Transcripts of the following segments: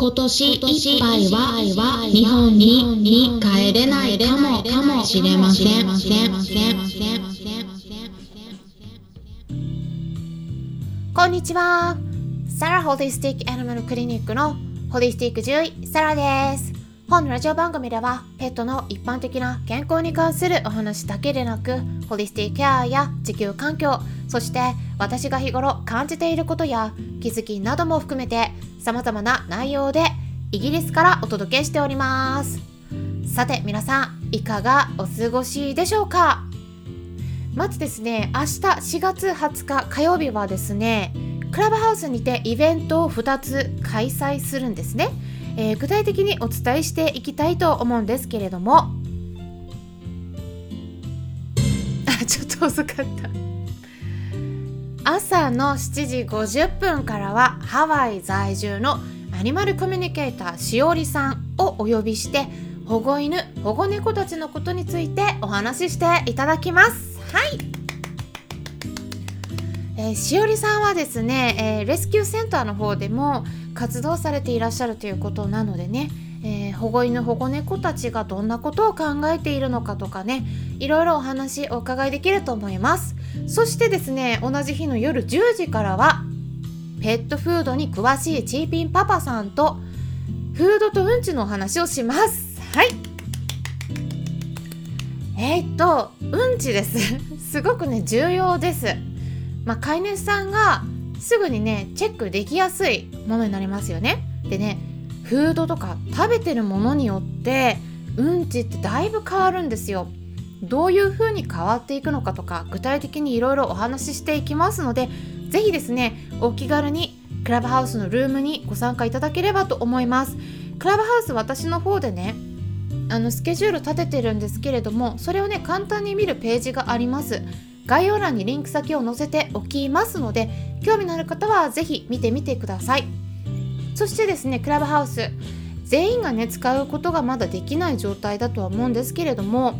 今年いっぱいは日本に帰れないかもかもしれません。こんにちは。サラホリスティックアニマルクリニックのホリスティック獣医サラです。本ラジオ番組ではペットの一般的な健康に関するお話だけでなくホリスティケアや地球環境そして私が日頃感じていることや気づきなども含めて様々な内容でイギリスからお届けしております。さて皆さんいかがお過ごしでしょうか？まずですね明日4月20日火曜日はですねクラブハウスにてイベントを2つ開催するんですね、えー具体的にお伝えしていきたいと思うんですけれども。あちょっと遅かった。朝の7時50分からはハワイ在住のアニマルコミュニケーターしおりさんをお呼びして保護犬保護猫たちのことについてお話ししていただきます。はい。えーしおりさんはですね、えーレスキューセンターの方でも活動されていらっしゃるということなのでね、えー保護犬保護猫たちがどんなことを考えているのかとかねいろいろお話お伺いできると思います。そしてですね同じ日の夜10時からはペットフードに詳しいチーピンパパさんとフードとうんちのお話をします。はい。えー、っとうんちです。すごくね重要です。まあ飼い主さんがすぐにねチェックできやすいものになりますよね。でねフードとか食べてるものによってうんちってだいぶ変わるんですよ。どういう風に変わっていくのかとか具体的にいろいろお話ししていきますのでぜひですねお気軽にクラブハウスのルームにご参加いただければと思います。クラブハウス私の方でねあのスケジュール立ててるんですけれどもそれをね簡単に見るページがあります。概要欄にリンク先を載せておきますので興味のある方はぜひ見てみてくださいそしてですねクラブハウス全員がね使うことがまだできない状態だとは思うんですけれども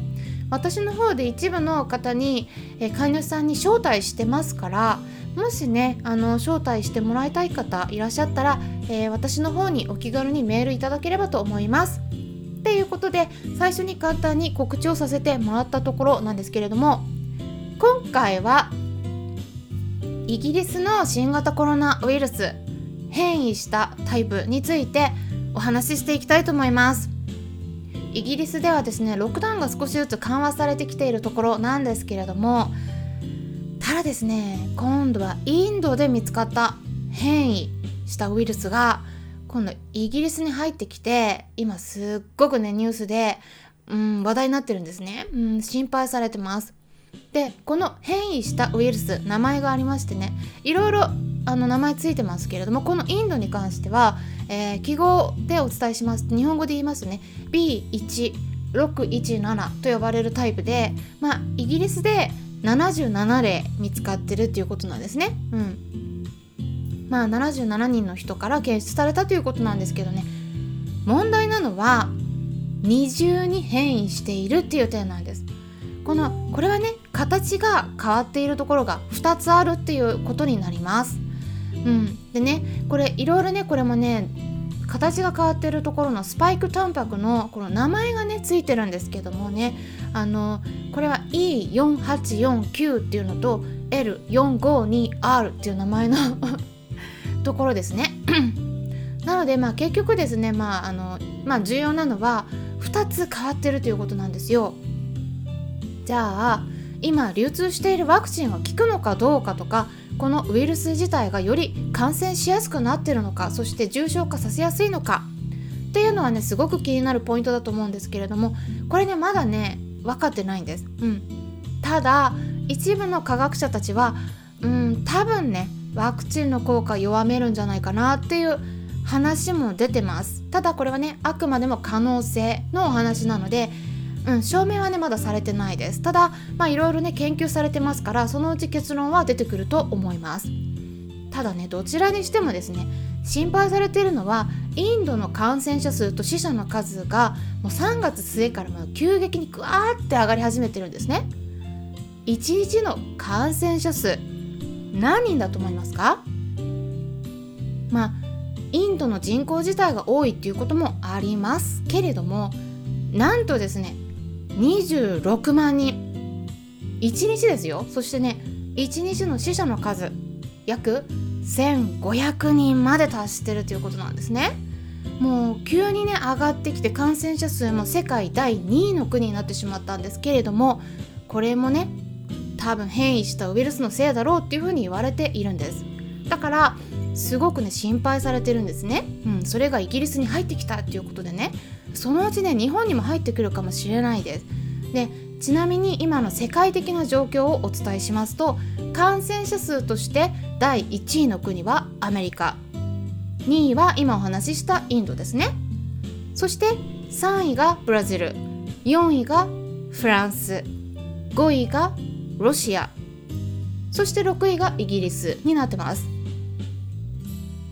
私の方で一部の方に、え飼い主さんに招待してますからもしねあの招待してもらいたい方いらっしゃったら、えー私の方にお気軽にメールいただければと思います。っていうことで最初に簡単に告知をさせてもらったところなんですけれども今回はイギリスの新型コロナウイルス変異したタイプについてお話ししていきたいと思います。イギリスではですねロックダウンが少しずつ緩和されてきているところなんですけれどもただですね今度はインドで見つかった変異したウイルスが今度イギリスに入ってきて今すっごくねニュースで、うん、話題になってるんですね、うん、心配されてますでこの変異したウイルス名前がありましてねいろいろあの名前ついてますけれどもこのインドに関しては、えー記号でお伝えします日本語で言いますね B1617 と呼ばれるタイプで、まあ、イギリスで77例見つかってるっていうことなんですね。うんまあ、77人の人から検出されたということなんですけどね問題なのは二重に変異しているっていう点なんです。このこれはね形が変わっているところが2つあるっていうことになります。うん、でねこれいろいろねこれもね形が変わっているところのスパイクタンパクのこの名前がねついてるんですけどもねあのこれは E4849 っていうのと L452R っていう名前の ところですね。なのでまあ結局ですねまああのまあ重要なのは2つ変わってるということなんですよ。じゃあ今流通しているワクチンは効くのかどうかとかこのウイルス自体がより感染しやすくなってるのかそして重症化させやすいのか。っていうのはねすごく気になるポイントだと思うんですけれどもこれねまだね分かってないんです。うん、ただ一部の科学者たちはうん多分ねワクチンの効果弱めるんじゃないかなっていう話も出てます。ただこれはねあくまでも可能性のお話なので、うん、証明はねまだされてないです。ただまあいろいろね研究されてますからそのうち結論は出てくると思います。ただねどちらにしてもですね心配されているのはインドの感染者数と死者の数がもう3月末からも急激にグワーって上がり始めてるんですね。1日の感染者数何人だと思いますか？まあインドの人口自体が多いっていうこともありますけれどもなんとですね26万人。1日ですよ。そしてね1日の死者の数約1500人まで達してるということなんですね。もう急にね上がってきて感染者数も世界第2位の国になってしまったんですけれどもこれもね多分変異したウイルスのせいだろうっていうふうに言われているんです。だからすごくね心配されてるんですね、うん、それがイギリスに入ってきたっていうことでねそのうちね日本にも入ってくるかもしれないです。でちなみに今の世界的な状況をお伝えしますと感染者数として第1位の国はアメリカ。2位は今お話ししたインドですね。そして3位がブラジル。4位がフランス。5位がロシア。そして6位がイギリスになってます。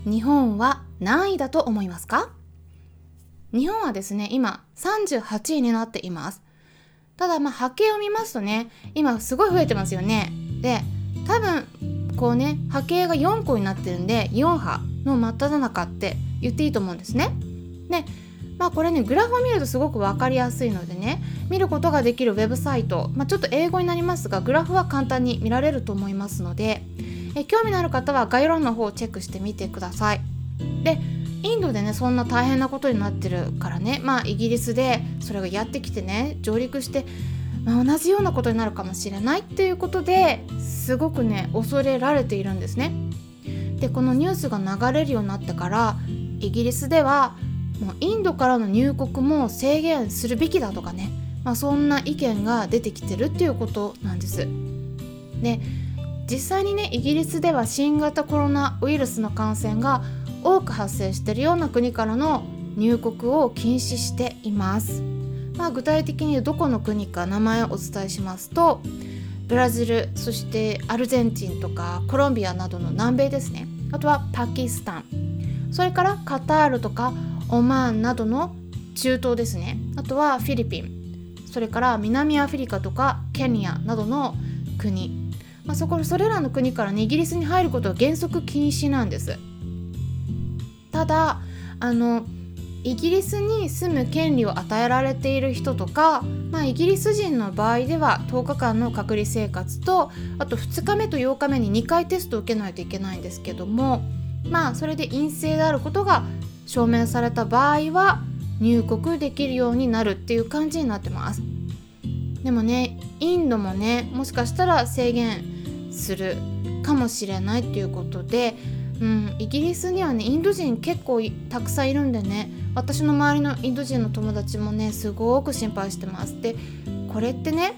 日本は何位だと思いますか？日本はですね今38位になっています。ただまあ波形を見ますとね今すごい増えてますよね。で多分こうね波形が4個になってるんで4波の真っ只中って言っていいと思うんですね。でまあこれねグラフを見るとすごく分かりやすいのでね見ることができるウェブサイト、まあ、ちょっと英語になりますがグラフは簡単に見られると思いますのでえ興味のある方は概要欄の方をチェックしてみてください。でインドでねそんな大変なことになってるからね。まあイギリスでそれがやってきてね上陸して、まあ、同じようなことになるかもしれないっていうことですごくね恐れられているんですね。でこのニュースが流れるようになってからイギリスではもうインドからの入国も制限するべきだとかね、まあ、そんな意見が出てきてるっていうことなんです。で実際にねイギリスでは新型コロナウイルスの感染が多く発生しているような国からの入国を禁止しています。まあ、具体的にどこの国か名前をお伝えしますとブラジルそしてアルゼンチンとかコロンビアなどの南米ですね。あとはパキスタン。それからカタールとかオマーンなどの中東ですね。あとはフィリピン。それから南アフリカとかケニアなどの国、まあ、そこそれらの国から、イギリスに入ることは原則禁止なんです。ただあのイギリスに住む権利を与えられている人とか、まあ、イギリス人の場合では10日間の隔離生活とあと2日目と8日目に2回テストを受けないといけないんですけどもまあそれで陰性であることが証明された場合は入国できるようになるっていう感じになってます。でもねインドもねもしかしたら制限するかもしれないっていうことで、うん、イギリスにはねインド人結構たくさんいるんでね私の周りのインド人の友達もねすごく心配してますでこれってね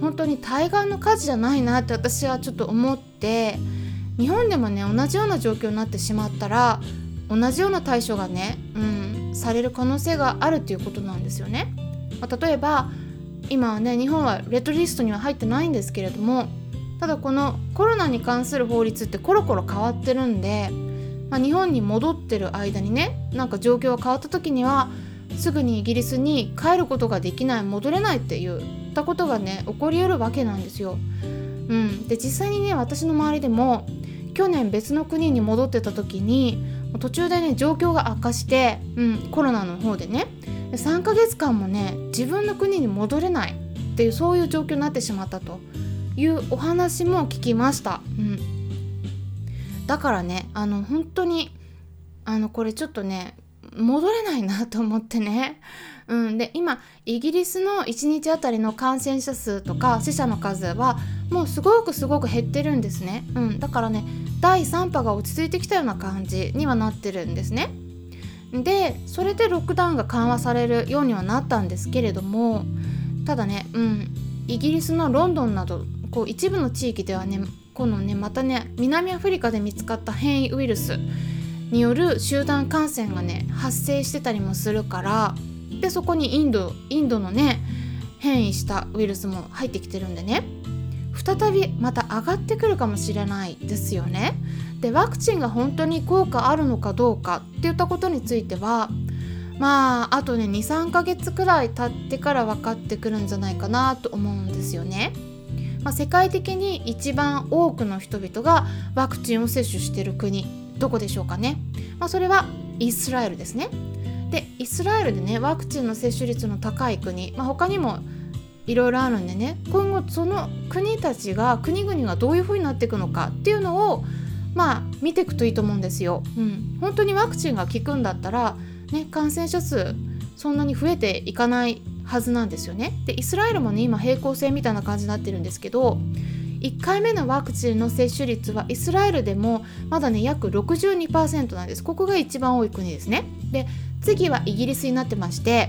本当に対岸の火事じゃないなって私はちょっと思って日本でもね同じような状況になってしまったら同じような対処がね、うん、される可能性があるっていうことなんですよね。まあ、例えば今はね日本はレッドリストには入ってないんですけれどもただこのコロナに関する法律ってコロコロ変わってるんで、まあ、日本に戻ってる間にねなんか状況が変わった時にはすぐにイギリスに帰ることができない戻れないって言ったことがね起こりうるわけなんですよ。うん、で実際にね私の周りでも去年別の国に戻ってた時に途中でね状況が悪化して、うん、コロナの方でね3ヶ月間もね自分の国に戻れないっていうそういう状況になってしまったというお話も聞きました。うん、だからねあの本当にあのこれちょっとね戻れないなと思ってね。うん、で今イギリスの1日あたりの感染者数とか死者の数はもうすごくすごく減ってるんですね、うん、だからね第3波が落ち着いてきたような感じにはなってるんですね。でそれでロックダウンが緩和されるようにはなったんですけれどもただね、うん、イギリスのロンドンなどこう一部の地域ではねこのねまたね南アフリカで見つかった変異ウイルスによる集団感染がね発生してたりもするからでそこにインドインドのね変異したウイルスも入ってきてるんでね再びまた上がってくるかもしれないですよね。でワクチンが本当に効果あるのかどうかっていったことについてはまああとね23ヶ月くらい経ってから分かってくるんじゃないかなと思うんですよね。まあ、世界的に一番多くの人々がワクチンを接種している国どこでしょうかね、まあ、それはイスラエルですね。でイスラエルでねワクチンの接種率の高い国、まあ、他にもいろいろあるんでね今後その国たちが国々がどういう風になっていくのかっていうのをまあ見ていくといいと思うんですよ。うん、本当にワクチンが効くんだったら、ね、感染者数そんなに増えていかないはずなんですよね。でイスラエルもね今平行線みたいな感じになってるんですけど1回目のワクチンの接種率はイスラエルでもまだね約62%なんです。ここが一番多い国ですね。で次はイギリスになってまして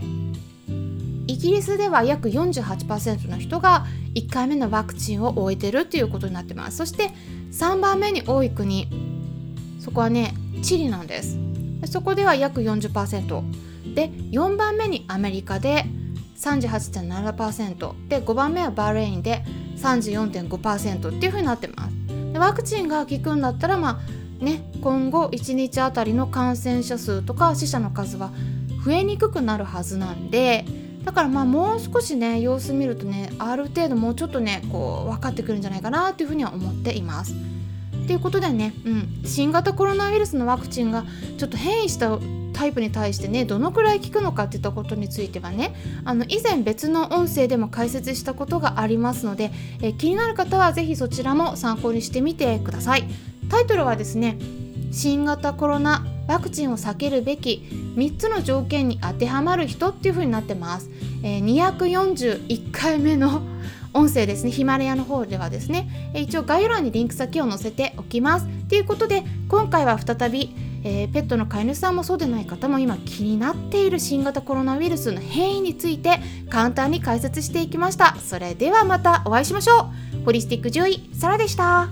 イギリスでは約48%の人が1回目のワクチンを終えてるっていうことになってますそして3番目に多い国そこはねチリなんですそこでは約40%で4番目にアメリカで38.7%で5番目はバーレインで34.5%っていうふうになってます。でワクチンが効くんだったらまあね今後1日あたりの感染者数とか死者の数は増えにくくなるはずなんでだからまあもう少しね様子見るとねある程度もうちょっとねこう分かってくるんじゃないかなというふうには思っています。ということでね、うん、新型コロナウイルスのワクチンがちょっと変異したタイプに対してねどのくらい効くのかっていったことについてはねあの以前別の音声でも解説したことがありますのでえ気になる方は是非そちらも参考にしてみてください。タイトルはですね新型コロナワクチンを避けるべき3つの条件に当てはまる人っていう風になってます、えー、241回目の音声ですねヒマラヤの方ではですね一応概要欄にリンク先を載せておきます。ということで今回は再び、えー、ペットの飼い主さんもそうでない方も今気になっている新型コロナウイルスの変異について簡単に解説していきました。それではまたお会いしましょう。ホリスティック獣医サラでした。